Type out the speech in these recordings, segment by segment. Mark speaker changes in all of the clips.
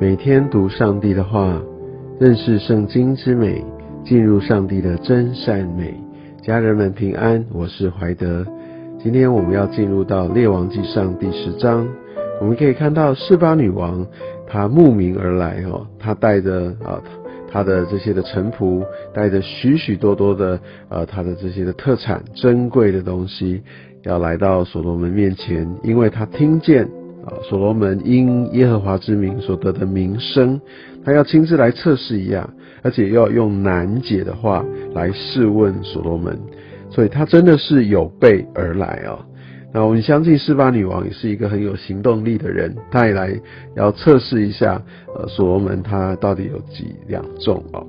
Speaker 1: 每天读上帝的话，认识圣经之美，进入上帝的真善美。家人们平安，我是怀德。今天我们要进入到列王记上第十章，我们可以看到示巴女王她慕名而来哦，她带着啊她的这些的臣仆，带着许许多多的呃她的这些的特产珍贵的东西，要来到所罗门面前，因为她听见。啊，所罗门因耶和华之名所得的名声，他要亲自来测试一下，而且要用难解的话来试问所罗门，所以他真的是有备而来哦。那我们相信示巴女王也是一个很有行动力的人，她也来要测试一下，呃，所罗门他到底有几两重哦。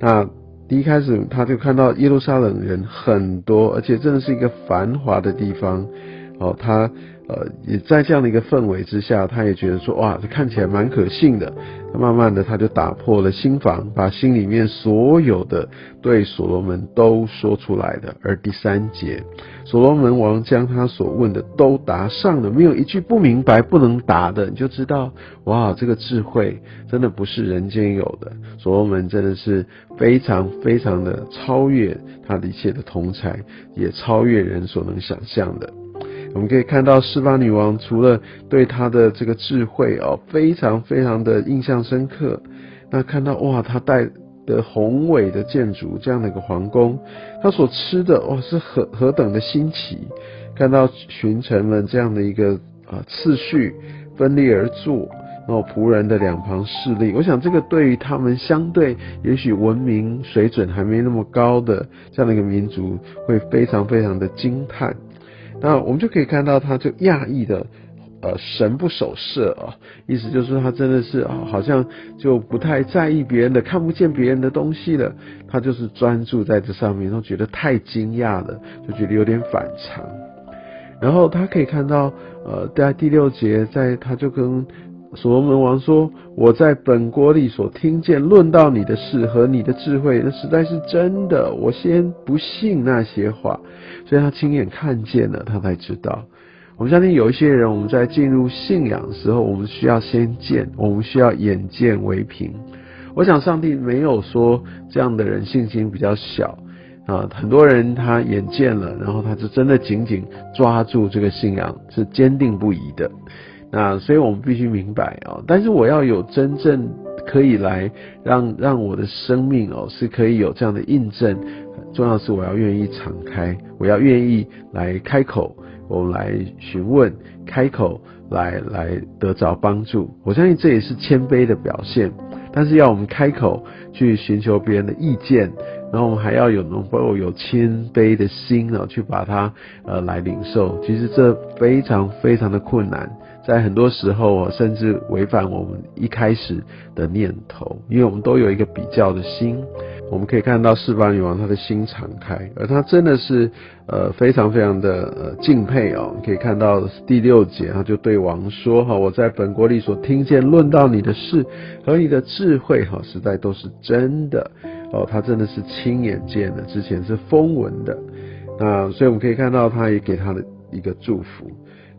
Speaker 1: 那第一开始他就看到耶路撒冷人很多，而且真的是一个繁华的地方哦，他。呃，也在这样的一个氛围之下，他也觉得说，哇，这看起来蛮可信的。慢慢的，他就打破了心防，把心里面所有的对所罗门都说出来的。而第三节，所罗门王将他所问的都答上了，没有一句不明白不能答的，你就知道，哇，这个智慧真的不是人间有的。所罗门真的是非常非常的超越他的一切的同才，也超越人所能想象的。我们可以看到，示巴女王除了对她的这个智慧哦，非常非常的印象深刻。那看到哇，她带的宏伟的建筑这样的一个皇宫，她所吃的哇是何何等的新奇。看到群臣们这样的一个啊次序分立而坐，然后仆人的两旁侍立，我想这个对于他们相对也许文明水准还没那么高的这样的一个民族，会非常非常的惊叹。那我们就可以看到，他就讶异的，呃，神不守舍啊，意思就是他真的是啊，好像就不太在意别人的，看不见别人的东西了，他就是专注在这上面，都觉得太惊讶了，就觉得有点反常。然后他可以看到，呃，在第六节，在他就跟。所罗门王说：“我在本国里所听见论到你的事和你的智慧，那实在是真的。我先不信那些话，所以他亲眼看见了，他才知道。我们相信有一些人，我们在进入信仰的时候，我们需要先见，我们需要眼见为凭。我想上帝没有说这样的人信心比较小啊，很多人他眼见了，然后他就真的紧紧抓住这个信仰，是坚定不移的。”那所以我们必须明白哦，但是我要有真正可以来让让我的生命哦是可以有这样的印证，重要是我要愿意敞开，我要愿意来开口，我来询问，开口来来得着帮助。我相信这也是谦卑的表现，但是要我们开口去寻求别人的意见，然后我们还要有能够有谦卑的心啊，去把它呃来领受。其实这非常非常的困难。在很多时候，甚至违反我们一开始的念头，因为我们都有一个比较的心。我们可以看到示巴女王她的心敞开，而她真的是呃非常非常的呃敬佩哦。可以看到第六节，她就对王说：哈，我在本国里所听见论到你的事和你的智慧，哈，实在都是真的哦。她真的是亲眼见的，之前是风闻的。那所以我们可以看到，她也给她的一个祝福。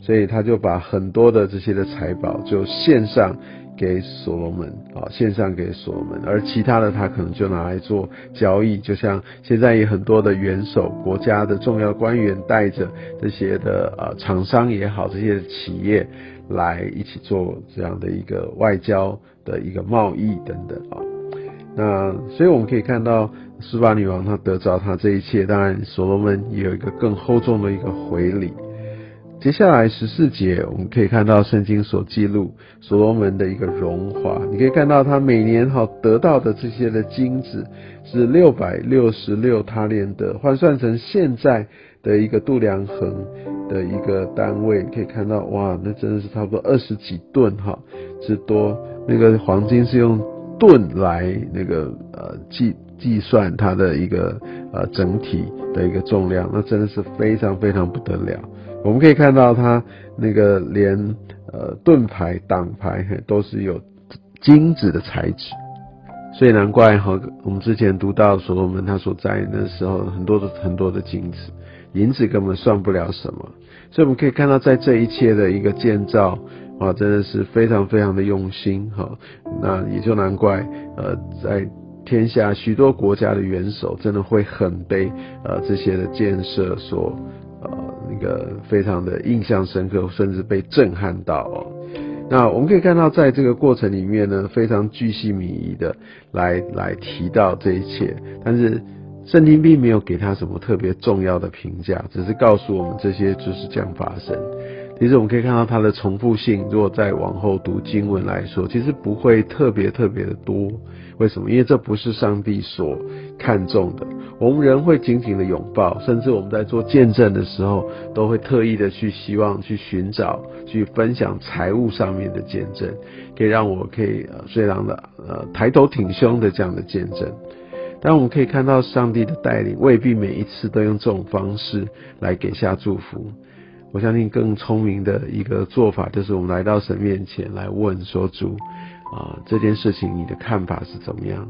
Speaker 1: 所以他就把很多的这些的财宝就献上给所罗门啊，献上给所罗门，而其他的他可能就拿来做交易，就像现在有很多的元首、国家的重要官员带着这些的呃厂商也好，这些企业来一起做这样的一个外交的一个贸易等等啊。那所以我们可以看到，斯巴女王她得着她这一切，当然所罗门也有一个更厚重的一个回礼。接下来十四节，我们可以看到圣经所记录所罗门的一个荣华。你可以看到他每年哈得到的这些的金子是六百六十六塔连德，换算成现在的一个度量衡的一个单位，可以看到哇，那真的是差不多二十几吨哈之多。那个黄金是用吨来那个呃计计算它的一个呃整体的一个重量，那真的是非常非常不得了。我们可以看到，它那个连呃盾牌、挡牌都是有金子的材质，所以难怪哈，我们之前读到所罗门他所在那时候，很多的很多的金子，银子根本算不了什么。所以我们可以看到，在这一切的一个建造，啊，真的是非常非常的用心哈。那也就难怪，呃，在天下许多国家的元首真的会很被呃这些的建设所呃那个非常的印象深刻，甚至被震撼到哦。那我们可以看到，在这个过程里面呢，非常巨细靡遗的来来提到这一切，但是圣经并没有给他什么特别重要的评价，只是告诉我们这些就是这样发生。其实我们可以看到它的重复性，如果再往后读经文来说，其实不会特别特别的多。为什么？因为这不是上帝所看重的。我们人会紧紧的拥抱，甚至我们在做见证的时候，都会特意的去希望去寻找、去分享财务上面的见证，可以让我可以呃非常的呃抬头挺胸的这样的见证。但我们可以看到上帝的带领，未必每一次都用这种方式来给下祝福。我相信更聪明的一个做法，就是我们来到神面前来问说：“主啊，这件事情你的看法是怎么样？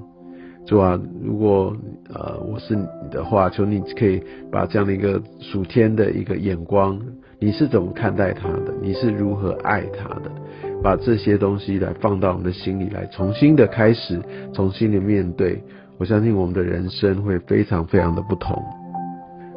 Speaker 1: 主啊，如果呃我是你的话，求你可以把这样的一个属天的一个眼光，你是怎么看待他的？你是如何爱他的？把这些东西来放到我们的心里来，重新的开始，重新的面对。我相信我们的人生会非常非常的不同。”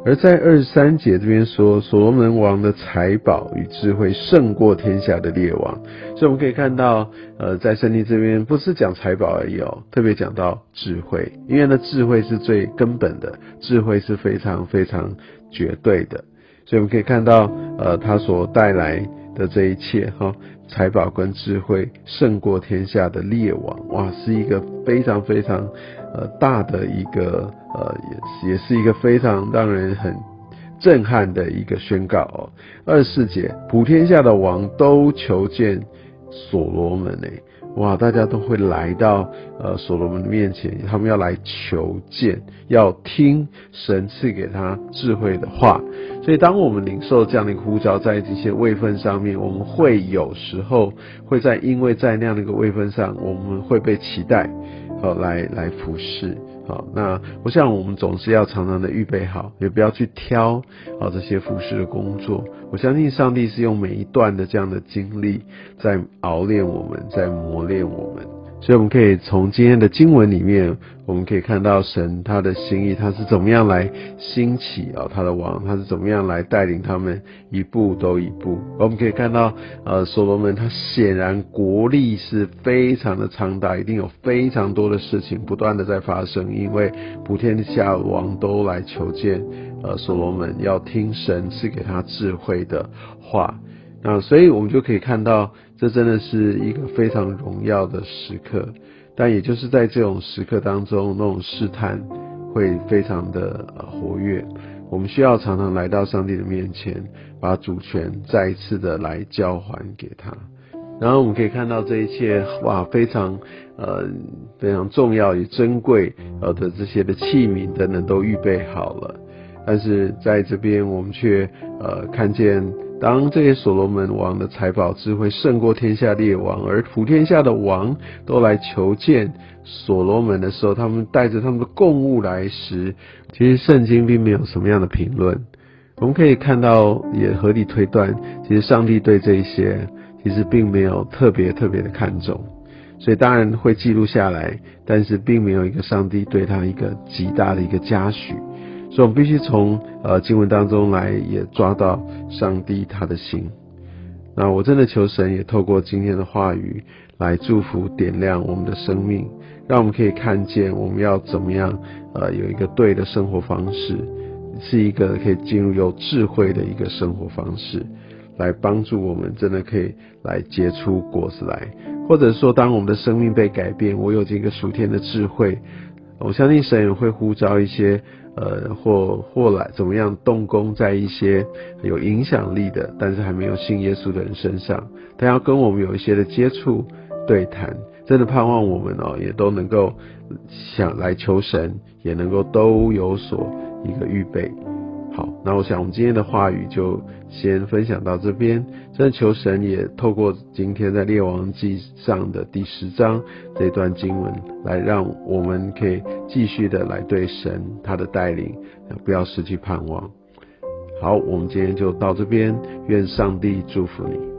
Speaker 1: 而在二十三节这边说，所罗门王的财宝与智慧胜过天下的列王，所以我们可以看到，呃，在圣经这边不是讲财宝而已哦，特别讲到智慧，因为呢，智慧是最根本的，智慧是非常非常绝对的，所以我们可以看到，呃，他所带来的这一切哈，财宝跟智慧胜过天下的列王，哇，是一个非常非常。呃，大的一个呃，也也是一个非常让人很震撼的一个宣告哦。二十四节，普天下的王都求见所罗门呢，哇，大家都会来到呃所罗门的面前，他们要来求见，要听神赐给他智慧的话。所以，当我们领受这样的一个呼召，在这些位分上面，我们会有时候会在因为在那样的一个位分上，我们会被期待。好，来来服侍，好，那我想我们总是要常常的预备好，也不要去挑好这些服侍的工作。我相信上帝是用每一段的这样的经历，在熬练我们，在磨练我们。所以我们可以从今天的经文里面，我们可以看到神他的心意，他是怎么样来兴起啊，他的王，他是怎么样来带领他们一步都一步。我们可以看到，呃，所罗门他显然国力是非常的强大，一定有非常多的事情不断的在发生，因为普天下王都来求见，呃，所罗门要听神赐给他智慧的话。那所以，我们就可以看到，这真的是一个非常荣耀的时刻。但也就是在这种时刻当中，那种试探会非常的活跃。我们需要常常来到上帝的面前，把主权再一次的来交还给他。然后我们可以看到这一切，哇，非常呃非常重要与珍贵呃的这些的器皿等等都预备好了。但是在这边，我们却呃看见。当这些所罗门王的财宝智慧胜过天下列王，而普天下的王都来求见所罗门的时候，他们带着他们的贡物来时，其实圣经并没有什么样的评论。我们可以看到，也合理推断，其实上帝对这一些其实并没有特别特别的看重，所以当然会记录下来，但是并没有一个上帝对他一个极大的一个嘉许。所以，我们必须从呃经文当中来也抓到上帝他的心。那我真的求神也透过今天的话语来祝福点亮我们的生命，让我们可以看见我们要怎么样呃有一个对的生活方式，是一个可以进入有智慧的一个生活方式，来帮助我们真的可以来结出果子来，或者说当我们的生命被改变，我有这个属天的智慧，我相信神也会呼召一些。呃，或或来怎么样动工在一些有影响力的，但是还没有信耶稣的人身上，他要跟我们有一些的接触对谈，真的盼望我们哦，也都能够想来求神，也能够都有所一个预备。好，那我想我们今天的话语就先分享到这边。真的求神也透过今天在列王记上的第十章这段经文，来让我们可以继续的来对神他的带领，不要失去盼望。好，我们今天就到这边，愿上帝祝福你。